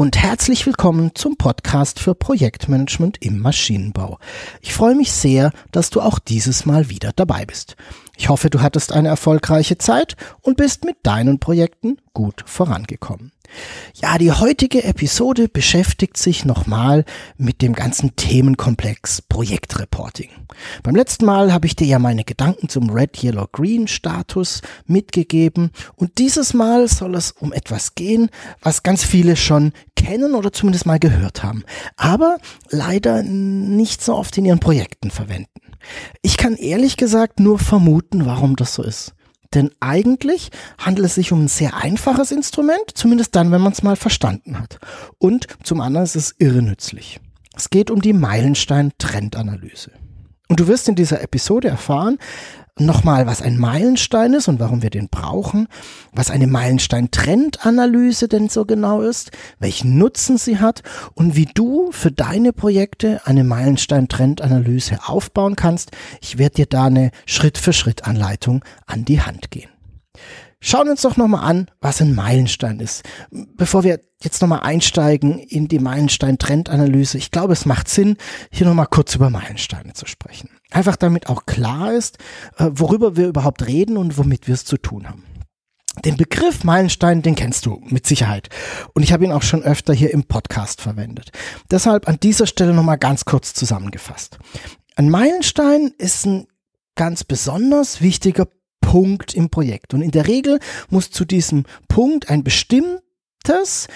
Und herzlich willkommen zum Podcast für Projektmanagement im Maschinenbau. Ich freue mich sehr, dass du auch dieses Mal wieder dabei bist. Ich hoffe, du hattest eine erfolgreiche Zeit und bist mit deinen Projekten gut vorangekommen. Ja, die heutige Episode beschäftigt sich nochmal mit dem ganzen Themenkomplex Projektreporting. Beim letzten Mal habe ich dir ja meine Gedanken zum Red, Yellow, Green Status mitgegeben und dieses Mal soll es um etwas gehen, was ganz viele schon kennen oder zumindest mal gehört haben, aber leider nicht so oft in ihren Projekten verwenden. Ich kann ehrlich gesagt nur vermuten, warum das so ist. Denn eigentlich handelt es sich um ein sehr einfaches Instrument, zumindest dann, wenn man es mal verstanden hat. Und zum anderen ist es irre nützlich. Es geht um die Meilenstein-Trendanalyse. Und du wirst in dieser Episode erfahren, nochmal, was ein Meilenstein ist und warum wir den brauchen, was eine Meilenstein-Trendanalyse denn so genau ist, welchen Nutzen sie hat und wie du für deine Projekte eine Meilenstein-Trendanalyse aufbauen kannst. Ich werde dir da eine Schritt-für-Schritt-Anleitung an die Hand gehen. Schauen wir uns doch nochmal an, was ein Meilenstein ist. Bevor wir jetzt nochmal einsteigen in die Meilenstein-Trendanalyse, ich glaube, es macht Sinn, hier nochmal kurz über Meilensteine zu sprechen. Einfach damit auch klar ist, äh, worüber wir überhaupt reden und womit wir es zu tun haben. Den Begriff Meilenstein, den kennst du mit Sicherheit. Und ich habe ihn auch schon öfter hier im Podcast verwendet. Deshalb an dieser Stelle nochmal ganz kurz zusammengefasst. Ein Meilenstein ist ein ganz besonders wichtiger Punkt im Projekt. Und in der Regel muss zu diesem Punkt ein bestimmtes,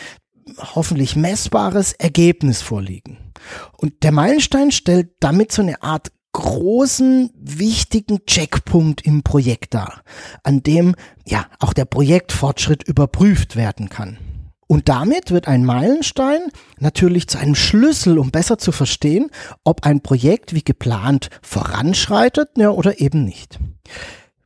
hoffentlich messbares Ergebnis vorliegen. Und der Meilenstein stellt damit so eine Art großen, wichtigen Checkpunkt im Projekt dar, an dem ja auch der Projektfortschritt überprüft werden kann. Und damit wird ein Meilenstein natürlich zu einem Schlüssel, um besser zu verstehen, ob ein Projekt wie geplant voranschreitet ja, oder eben nicht.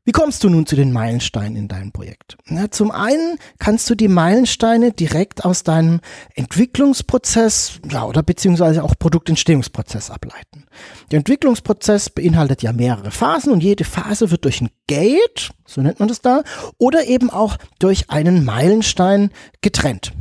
Wie kommst du nun zu den Meilensteinen in deinem Projekt? Na, zum einen kannst du die Meilensteine direkt aus deinem Entwicklungsprozess ja, oder beziehungsweise auch Produktentstehungsprozess ableiten. Der Entwicklungsprozess beinhaltet ja mehrere Phasen und jede Phase wird durch ein Gate, so nennt man das da, oder eben auch durch einen Meilenstein getrennt.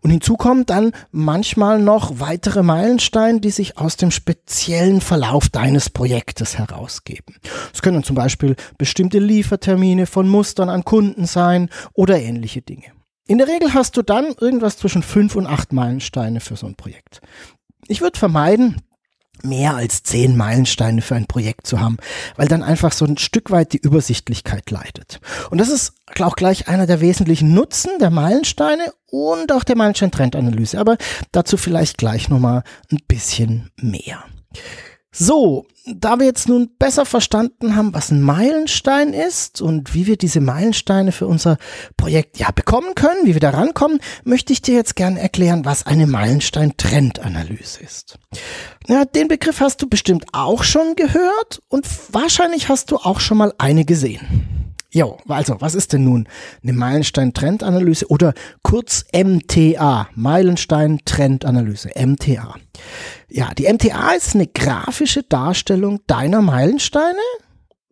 Und hinzu kommen dann manchmal noch weitere Meilensteine, die sich aus dem speziellen Verlauf deines Projektes herausgeben. Es können zum Beispiel bestimmte Liefertermine von Mustern an Kunden sein oder ähnliche Dinge. In der Regel hast du dann irgendwas zwischen fünf und acht Meilensteine für so ein Projekt. Ich würde vermeiden, mehr als zehn Meilensteine für ein Projekt zu haben, weil dann einfach so ein Stück weit die Übersichtlichkeit leidet. Und das ist auch gleich einer der wesentlichen Nutzen der Meilensteine und auch der Meilenstein-Trendanalyse. Aber dazu vielleicht gleich nochmal ein bisschen mehr. So, da wir jetzt nun besser verstanden haben, was ein Meilenstein ist und wie wir diese Meilensteine für unser Projekt ja bekommen können, wie wir da rankommen, möchte ich dir jetzt gerne erklären, was eine Meilenstein-Trendanalyse ist. Ja, den Begriff hast du bestimmt auch schon gehört und wahrscheinlich hast du auch schon mal eine gesehen. Jo, also, was ist denn nun eine Meilenstein-Trendanalyse oder kurz MTA, Meilenstein-Trendanalyse, MTA? Ja, die MTA ist eine grafische Darstellung deiner Meilensteine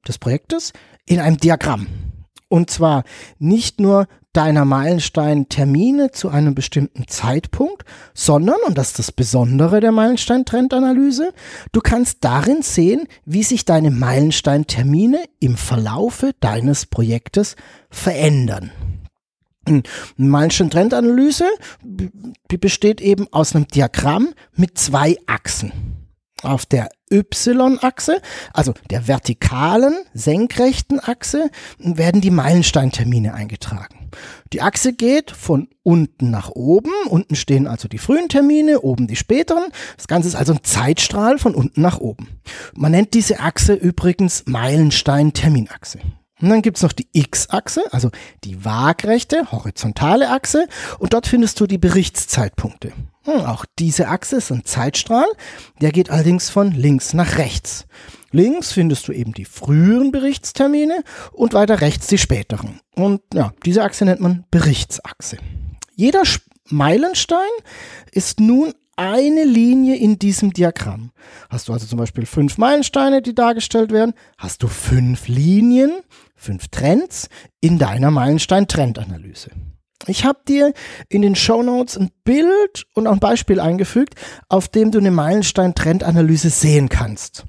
des Projektes in einem Diagramm. Und zwar nicht nur deiner Meilenstein-Termine zu einem bestimmten Zeitpunkt, sondern, und das ist das Besondere der Meilenstein-Trendanalyse, du kannst darin sehen, wie sich deine Meilenstein-Termine im Verlaufe deines Projektes verändern. Eine Meilenstein-Trendanalyse besteht eben aus einem Diagramm mit zwei Achsen. Auf der Y-Achse, also der vertikalen, senkrechten Achse, werden die Meilensteintermine eingetragen. Die Achse geht von unten nach oben. Unten stehen also die frühen Termine, oben die späteren. Das Ganze ist also ein Zeitstrahl von unten nach oben. Man nennt diese Achse übrigens Meilenstein-Terminachse. Und dann gibt's noch die X-Achse, also die waagrechte, horizontale Achse. Und dort findest du die Berichtszeitpunkte. Hm, auch diese Achse ist ein Zeitstrahl, der geht allerdings von links nach rechts. Links findest du eben die früheren Berichtstermine und weiter rechts die späteren. Und ja, diese Achse nennt man Berichtsachse. Jeder Meilenstein ist nun eine Linie in diesem Diagramm. Hast du also zum Beispiel fünf Meilensteine, die dargestellt werden, hast du fünf Linien, fünf Trends in deiner Meilenstein-Trendanalyse. Ich habe dir in den Show Notes ein Bild und auch ein Beispiel eingefügt, auf dem du eine Meilenstein-Trendanalyse sehen kannst.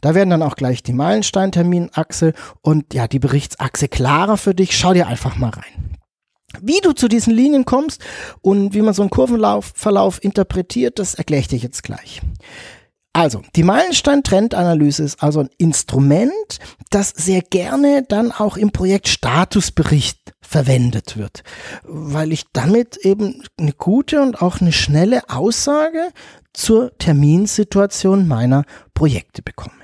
Da werden dann auch gleich die Meilenstein-Terminachse und ja, die Berichtsachse klarer für dich. Schau dir einfach mal rein. Wie du zu diesen Linien kommst und wie man so einen Kurvenverlauf interpretiert, das erkläre ich dir jetzt gleich. Also, die Meilenstein-Trendanalyse ist also ein Instrument, das sehr gerne dann auch im Projekt Statusbericht verwendet wird, weil ich damit eben eine gute und auch eine schnelle Aussage zur Terminsituation meiner Projekte bekomme.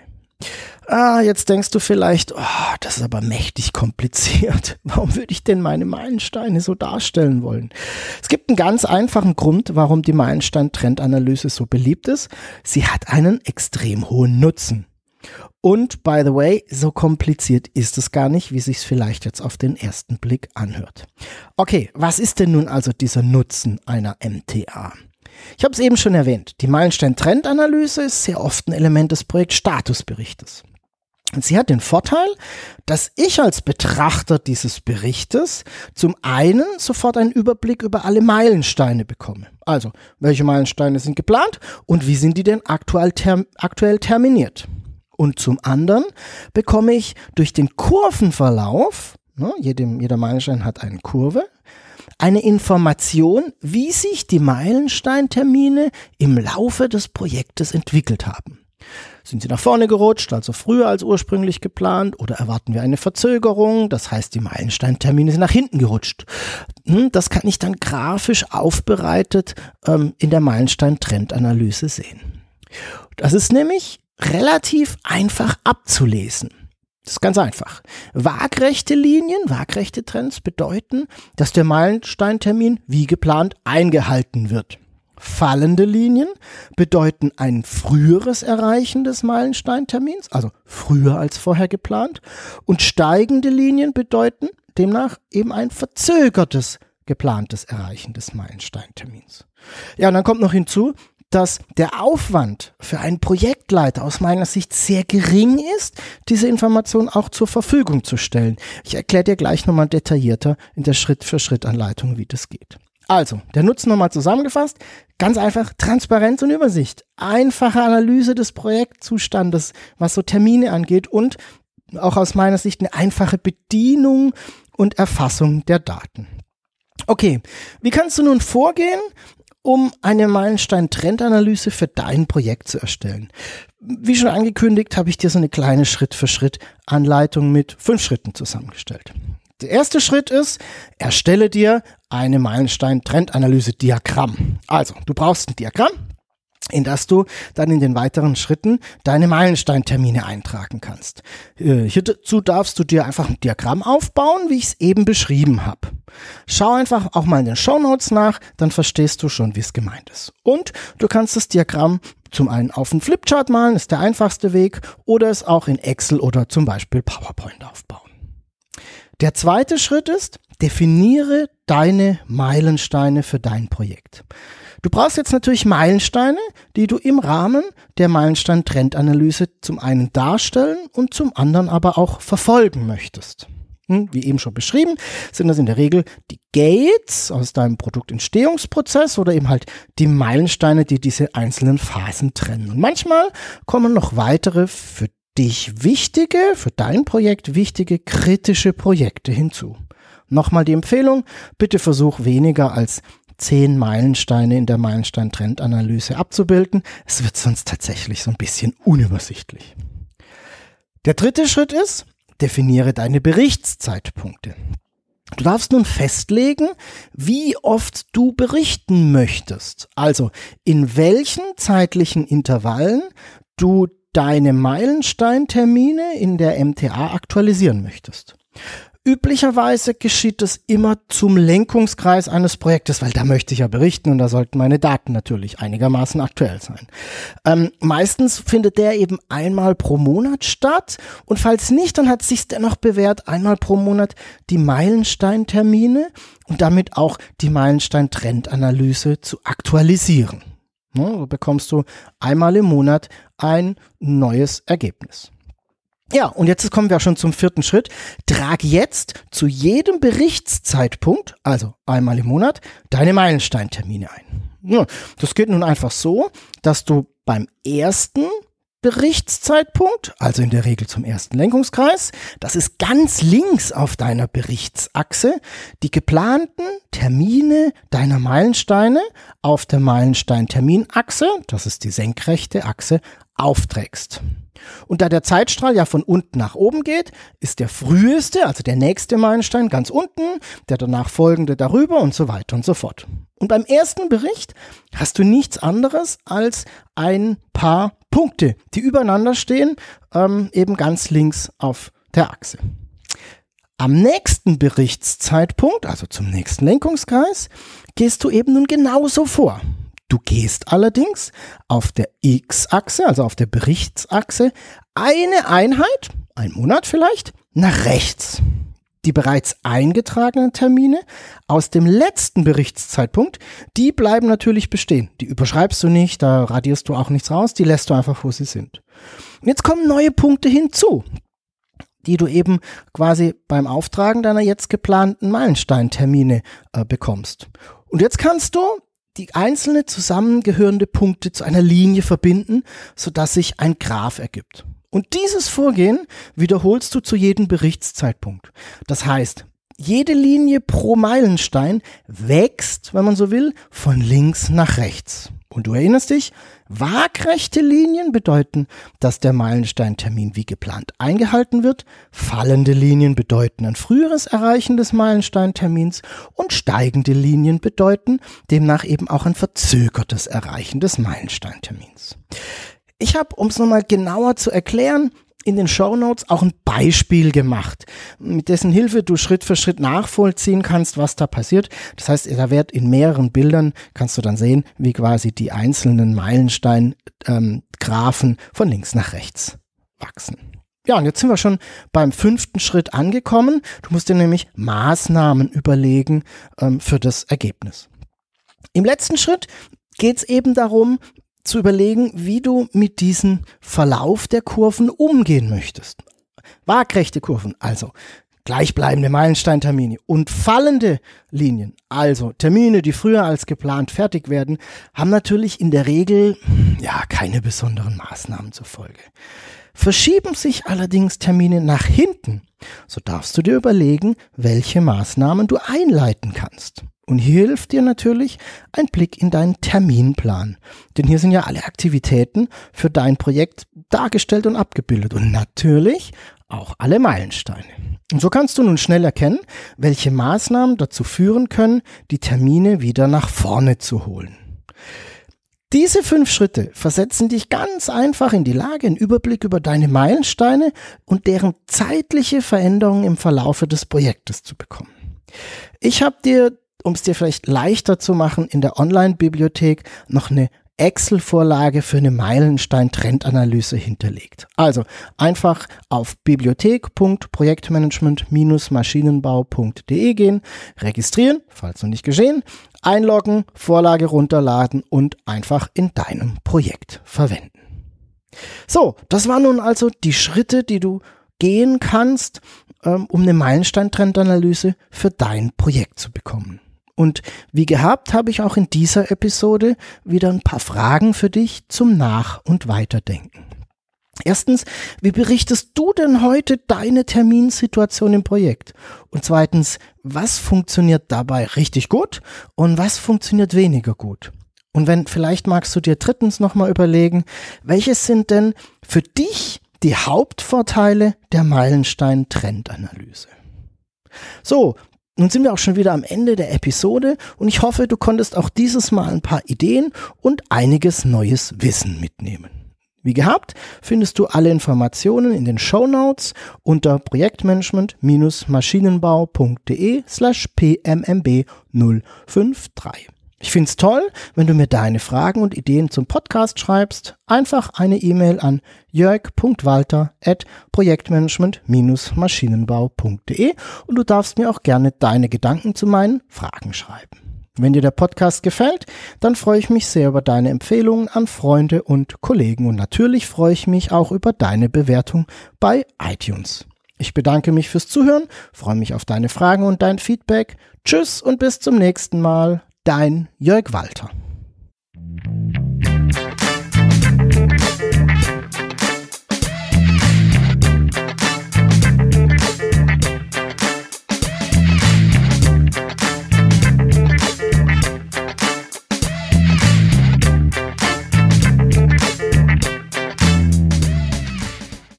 Ah, jetzt denkst du vielleicht, oh, das ist aber mächtig kompliziert. Warum würde ich denn meine Meilensteine so darstellen wollen? Es gibt einen ganz einfachen Grund, warum die Meilenstein-Trendanalyse so beliebt ist. Sie hat einen extrem hohen Nutzen. Und by the way, so kompliziert ist es gar nicht, wie sich es vielleicht jetzt auf den ersten Blick anhört. Okay, was ist denn nun also dieser Nutzen einer MTA? Ich habe es eben schon erwähnt, die Meilenstein-Trendanalyse ist sehr oft ein Element des Projektstatusberichtes. Sie hat den Vorteil, dass ich als Betrachter dieses Berichtes zum einen sofort einen Überblick über alle Meilensteine bekomme. Also, welche Meilensteine sind geplant und wie sind die denn aktuell, term aktuell terminiert? Und zum anderen bekomme ich durch den Kurvenverlauf, ne, jedem, jeder Meilenstein hat eine Kurve, eine Information, wie sich die Meilensteintermine im Laufe des Projektes entwickelt haben. Sind sie nach vorne gerutscht, also früher als ursprünglich geplant, oder erwarten wir eine Verzögerung? Das heißt, die Meilensteintermine sind nach hinten gerutscht. Hm, das kann ich dann grafisch aufbereitet ähm, in der Meilenstein-Trendanalyse sehen. Das ist nämlich relativ einfach abzulesen. Das ist ganz einfach. Waagrechte Linien, waagrechte Trends bedeuten, dass der Meilensteintermin wie geplant eingehalten wird. Fallende Linien bedeuten ein früheres Erreichen des Meilensteintermins, also früher als vorher geplant. Und steigende Linien bedeuten demnach eben ein verzögertes geplantes Erreichen des Meilensteintermins. Ja, und dann kommt noch hinzu, dass der Aufwand für einen Projektleiter aus meiner Sicht sehr gering ist, diese Information auch zur Verfügung zu stellen. Ich erkläre dir gleich nochmal detaillierter in der Schritt-für-Schritt-Anleitung, wie das geht. Also, der Nutzen nochmal zusammengefasst. Ganz einfach Transparenz und Übersicht. Einfache Analyse des Projektzustandes, was so Termine angeht und auch aus meiner Sicht eine einfache Bedienung und Erfassung der Daten. Okay, wie kannst du nun vorgehen, um eine Meilenstein-Trendanalyse für dein Projekt zu erstellen? Wie schon angekündigt, habe ich dir so eine kleine Schritt-für-Schritt-Anleitung mit fünf Schritten zusammengestellt. Der erste Schritt ist, erstelle dir eine Meilenstein-Trendanalyse-Diagramm. Also, du brauchst ein Diagramm, in das du dann in den weiteren Schritten deine Meilensteintermine eintragen kannst. Äh, hierzu darfst du dir einfach ein Diagramm aufbauen, wie ich es eben beschrieben habe. Schau einfach auch mal in den Show Notes nach, dann verstehst du schon, wie es gemeint ist. Und du kannst das Diagramm zum einen auf einen Flipchart malen, ist der einfachste Weg, oder es auch in Excel oder zum Beispiel PowerPoint aufbauen. Der zweite Schritt ist, definiere deine Meilensteine für dein Projekt. Du brauchst jetzt natürlich Meilensteine, die du im Rahmen der Meilenstein-Trendanalyse zum einen darstellen und zum anderen aber auch verfolgen möchtest. Hm, wie eben schon beschrieben, sind das in der Regel die Gates aus deinem Produktentstehungsprozess oder eben halt die Meilensteine, die diese einzelnen Phasen trennen. Und manchmal kommen noch weitere für dich wichtige, für dein Projekt wichtige kritische Projekte hinzu. Nochmal die Empfehlung, bitte versuch weniger als zehn Meilensteine in der Meilenstein-Trendanalyse abzubilden. Es wird sonst tatsächlich so ein bisschen unübersichtlich. Der dritte Schritt ist, definiere deine Berichtszeitpunkte. Du darfst nun festlegen, wie oft du berichten möchtest. Also in welchen zeitlichen Intervallen du deine Meilensteintermine in der MTA aktualisieren möchtest. Üblicherweise geschieht das immer zum Lenkungskreis eines Projektes, weil da möchte ich ja berichten und da sollten meine Daten natürlich einigermaßen aktuell sein. Ähm, meistens findet der eben einmal pro Monat statt und falls nicht, dann hat sich dennoch bewährt, einmal pro Monat die Meilensteintermine und damit auch die Meilenstein-Trendanalyse zu aktualisieren. Ne, so bekommst du einmal im Monat ein neues Ergebnis. Ja, und jetzt kommen wir schon zum vierten Schritt. Trag jetzt zu jedem Berichtszeitpunkt, also einmal im Monat, deine Meilensteintermine ein. Ja, das geht nun einfach so, dass du beim ersten Berichtszeitpunkt, also in der Regel zum ersten Lenkungskreis, das ist ganz links auf deiner Berichtsachse, die geplanten Termine deiner Meilensteine auf der Meilenstein-Terminachse, das ist die senkrechte Achse, aufträgst. Und da der Zeitstrahl ja von unten nach oben geht, ist der früheste, also der nächste Meilenstein ganz unten, der danach folgende darüber und so weiter und so fort. Und beim ersten Bericht hast du nichts anderes als ein paar Punkte, die übereinander stehen, ähm, eben ganz links auf der Achse. Am nächsten Berichtszeitpunkt, also zum nächsten Lenkungskreis, gehst du eben nun genauso vor. Du gehst allerdings auf der X-Achse, also auf der Berichtsachse, eine Einheit, ein Monat vielleicht, nach rechts. Die bereits eingetragenen Termine aus dem letzten Berichtszeitpunkt, die bleiben natürlich bestehen. Die überschreibst du nicht, da radierst du auch nichts raus, die lässt du einfach, wo sie sind. Und jetzt kommen neue Punkte hinzu, die du eben quasi beim Auftragen deiner jetzt geplanten Meilensteintermine äh, bekommst. Und jetzt kannst du die einzelne zusammengehörende Punkte zu einer Linie verbinden, sodass sich ein Graph ergibt. Und dieses Vorgehen wiederholst du zu jedem Berichtszeitpunkt. Das heißt, jede Linie pro Meilenstein wächst, wenn man so will, von links nach rechts. Und du erinnerst dich, waagrechte Linien bedeuten, dass der Meilensteintermin wie geplant eingehalten wird, fallende Linien bedeuten ein früheres Erreichen des Meilensteintermins und steigende Linien bedeuten demnach eben auch ein verzögertes Erreichen des Meilensteintermins. Ich habe, um es nochmal genauer zu erklären, in den Show Notes auch ein Beispiel gemacht, mit dessen Hilfe du Schritt für Schritt nachvollziehen kannst, was da passiert. Das heißt, da wird in mehreren Bildern kannst du dann sehen, wie quasi die einzelnen Meilenstein-Graphen ähm, von links nach rechts wachsen. Ja, und jetzt sind wir schon beim fünften Schritt angekommen. Du musst dir nämlich Maßnahmen überlegen ähm, für das Ergebnis. Im letzten Schritt geht es eben darum, zu überlegen, wie du mit diesem Verlauf der Kurven umgehen möchtest. Waagrechte Kurven, also gleichbleibende Meilensteintermine und fallende Linien, also Termine, die früher als geplant fertig werden, haben natürlich in der Regel ja keine besonderen Maßnahmen zur Folge. Verschieben sich allerdings Termine nach hinten, so darfst du dir überlegen, welche Maßnahmen du einleiten kannst. Und hier hilft dir natürlich ein Blick in deinen Terminplan. Denn hier sind ja alle Aktivitäten für dein Projekt dargestellt und abgebildet. Und natürlich auch alle Meilensteine. Und so kannst du nun schnell erkennen, welche Maßnahmen dazu führen können, die Termine wieder nach vorne zu holen. Diese fünf Schritte versetzen dich ganz einfach in die Lage, einen Überblick über deine Meilensteine und deren zeitliche Veränderungen im Verlaufe des Projektes zu bekommen. Ich habe dir um es dir vielleicht leichter zu machen, in der Online-Bibliothek noch eine Excel-Vorlage für eine Meilenstein-Trendanalyse hinterlegt. Also einfach auf bibliothek.projektmanagement-maschinenbau.de gehen, registrieren, falls noch nicht geschehen, einloggen, Vorlage runterladen und einfach in deinem Projekt verwenden. So, das waren nun also die Schritte, die du gehen kannst, ähm, um eine Meilenstein-Trendanalyse für dein Projekt zu bekommen. Und wie gehabt habe ich auch in dieser Episode wieder ein paar Fragen für dich zum Nach- und Weiterdenken. Erstens, wie berichtest du denn heute deine Terminsituation im Projekt? Und zweitens, was funktioniert dabei richtig gut und was funktioniert weniger gut? Und wenn, vielleicht magst du dir drittens nochmal überlegen, welches sind denn für dich die Hauptvorteile der Meilenstein-Trendanalyse? So, Nun sind wir auch schon wieder am Ende der Episode und ich hoffe, du konntest auch dieses Mal ein paar Ideen und einiges neues Wissen mitnehmen. Wie gehabt, findest du alle Informationen in den Show Notes unter projektmanagement-maschinenbau.de slash pmmb 053. Ich find's toll, wenn du mir deine Fragen und Ideen zum Podcast schreibst. Einfach eine E-Mail an jörg.walter at projektmanagement-maschinenbau.de und du darfst mir auch gerne deine Gedanken zu meinen Fragen schreiben. Wenn dir der Podcast gefällt, dann freue ich mich sehr über deine Empfehlungen an Freunde und Kollegen und natürlich freue ich mich auch über deine Bewertung bei iTunes. Ich bedanke mich fürs Zuhören, freue mich auf deine Fragen und dein Feedback. Tschüss und bis zum nächsten Mal. Dein Jörg Walter.